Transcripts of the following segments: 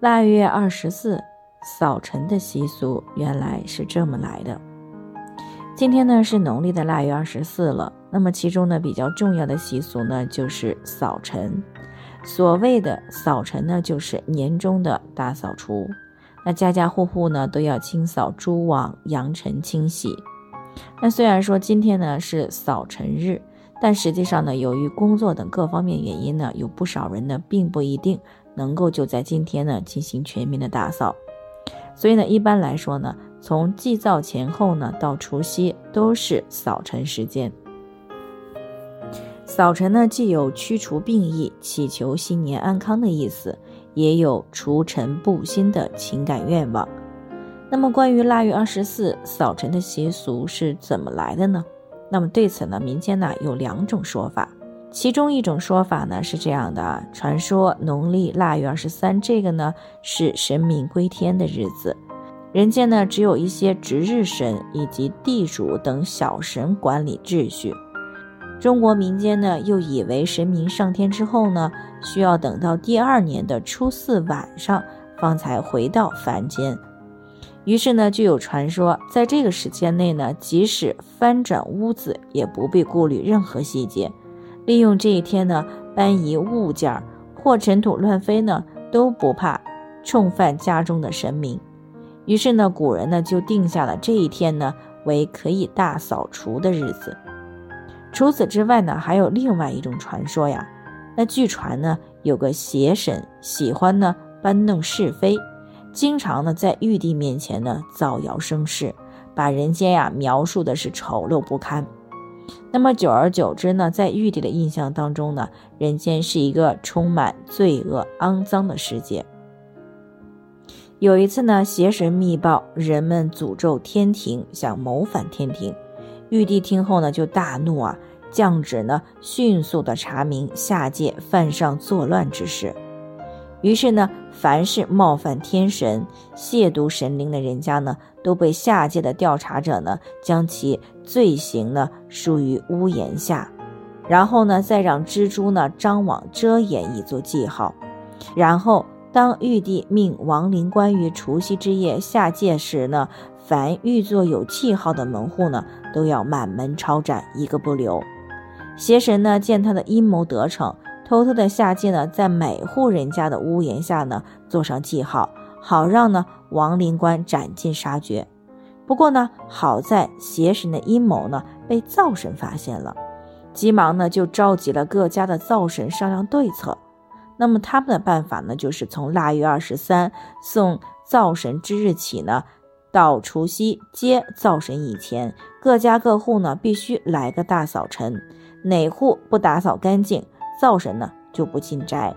腊月二十四扫尘的习俗原来是这么来的。今天呢是农历的腊月二十四了，那么其中呢比较重要的习俗呢就是扫尘。所谓的扫尘呢，就是年终的大扫除。那家家户户呢都要清扫蛛网、扬尘、清洗。那虽然说今天呢是扫尘日，但实际上呢，由于工作等各方面原因呢，有不少人呢并不一定能够就在今天呢进行全面的打扫。所以呢，一般来说呢。从祭灶前后呢，到除夕都是扫尘时间。扫尘呢，既有驱除病疫、祈求新年安康的意思，也有除尘布新的情感愿望。那么，关于腊月二十四扫尘的习俗是怎么来的呢？那么对此呢，民间呢有两种说法。其中一种说法呢是这样的啊：传说农历腊月二十三这个呢是神明归天的日子。人间呢，只有一些值日神以及地主等小神管理秩序。中国民间呢，又以为神明上天之后呢，需要等到第二年的初四晚上方才回到凡间。于是呢，就有传说，在这个时间内呢，即使翻转屋子，也不必顾虑任何细节，利用这一天呢，搬移物件或尘土乱飞呢，都不怕冲犯家中的神明。于是呢，古人呢就定下了这一天呢为可以大扫除的日子。除此之外呢，还有另外一种传说呀。那据传呢，有个邪神喜欢呢搬弄是非，经常呢在玉帝面前呢造谣生事，把人间呀描述的是丑陋不堪。那么久而久之呢，在玉帝的印象当中呢，人间是一个充满罪恶、肮脏的世界。有一次呢，邪神密报人们诅咒天庭，想谋反天庭。玉帝听后呢，就大怒啊，降旨呢，迅速的查明下界犯上作乱之事。于是呢，凡是冒犯天神、亵渎神灵的人家呢，都被下界的调查者呢，将其罪行呢，输于屋檐下，然后呢，再让蜘蛛呢张网遮掩，以作记号，然后。当玉帝命亡灵官于除夕之夜下界时呢，凡玉做有记号的门户呢，都要满门抄斩，一个不留。邪神呢，见他的阴谋得逞，偷偷的下界呢，在每户人家的屋檐下呢，做上记号，好让呢亡灵官斩尽杀绝。不过呢，好在邪神的阴谋呢，被灶神发现了，急忙呢就召集了各家的灶神商量对策。那么他们的办法呢，就是从腊月二十三送灶神之日起呢，到除夕接灶神以前，各家各户呢必须来个大扫尘，哪户不打扫干净，灶神呢就不进宅。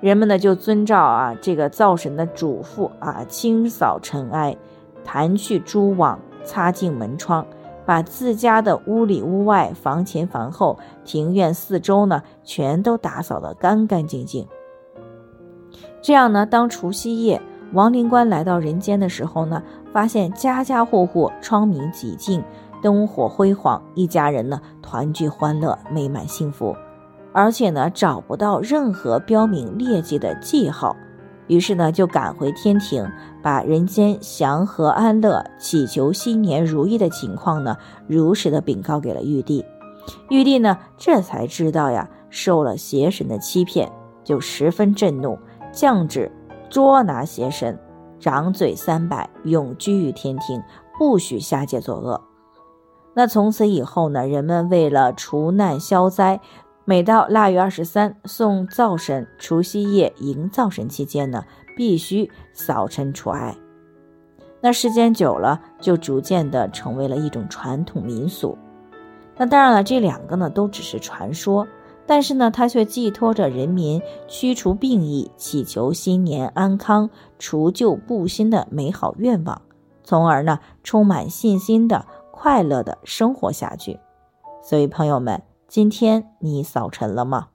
人们呢就遵照啊这个灶神的嘱咐啊，清扫尘埃，弹去蛛网，擦净门窗。把自家的屋里屋外、房前房后、庭院四周呢，全都打扫得干干净净。这样呢，当除夕夜亡灵官来到人间的时候呢，发现家家户户窗明几净，灯火辉煌，一家人呢团聚欢乐，美满幸福，而且呢找不到任何标明劣迹的记号。于是呢，就赶回天庭，把人间祥和安乐、祈求新年如意的情况呢，如实的禀告给了玉帝。玉帝呢，这才知道呀，受了邪神的欺骗，就十分震怒，降旨捉拿邪神，掌嘴三百，永居于天庭，不许下界作恶。那从此以后呢，人们为了除难消灾。每到腊月二十三送灶神，除夕夜迎灶神期间呢，必须扫尘除埃。那时间久了，就逐渐的成为了一种传统民俗。那当然了，这两个呢都只是传说。但是呢，它却寄托着人民驱除病疫、祈求新年安康、除旧布新的美好愿望，从而呢，充满信心的快乐的生活下去。所以，朋友们，今天你扫尘了吗？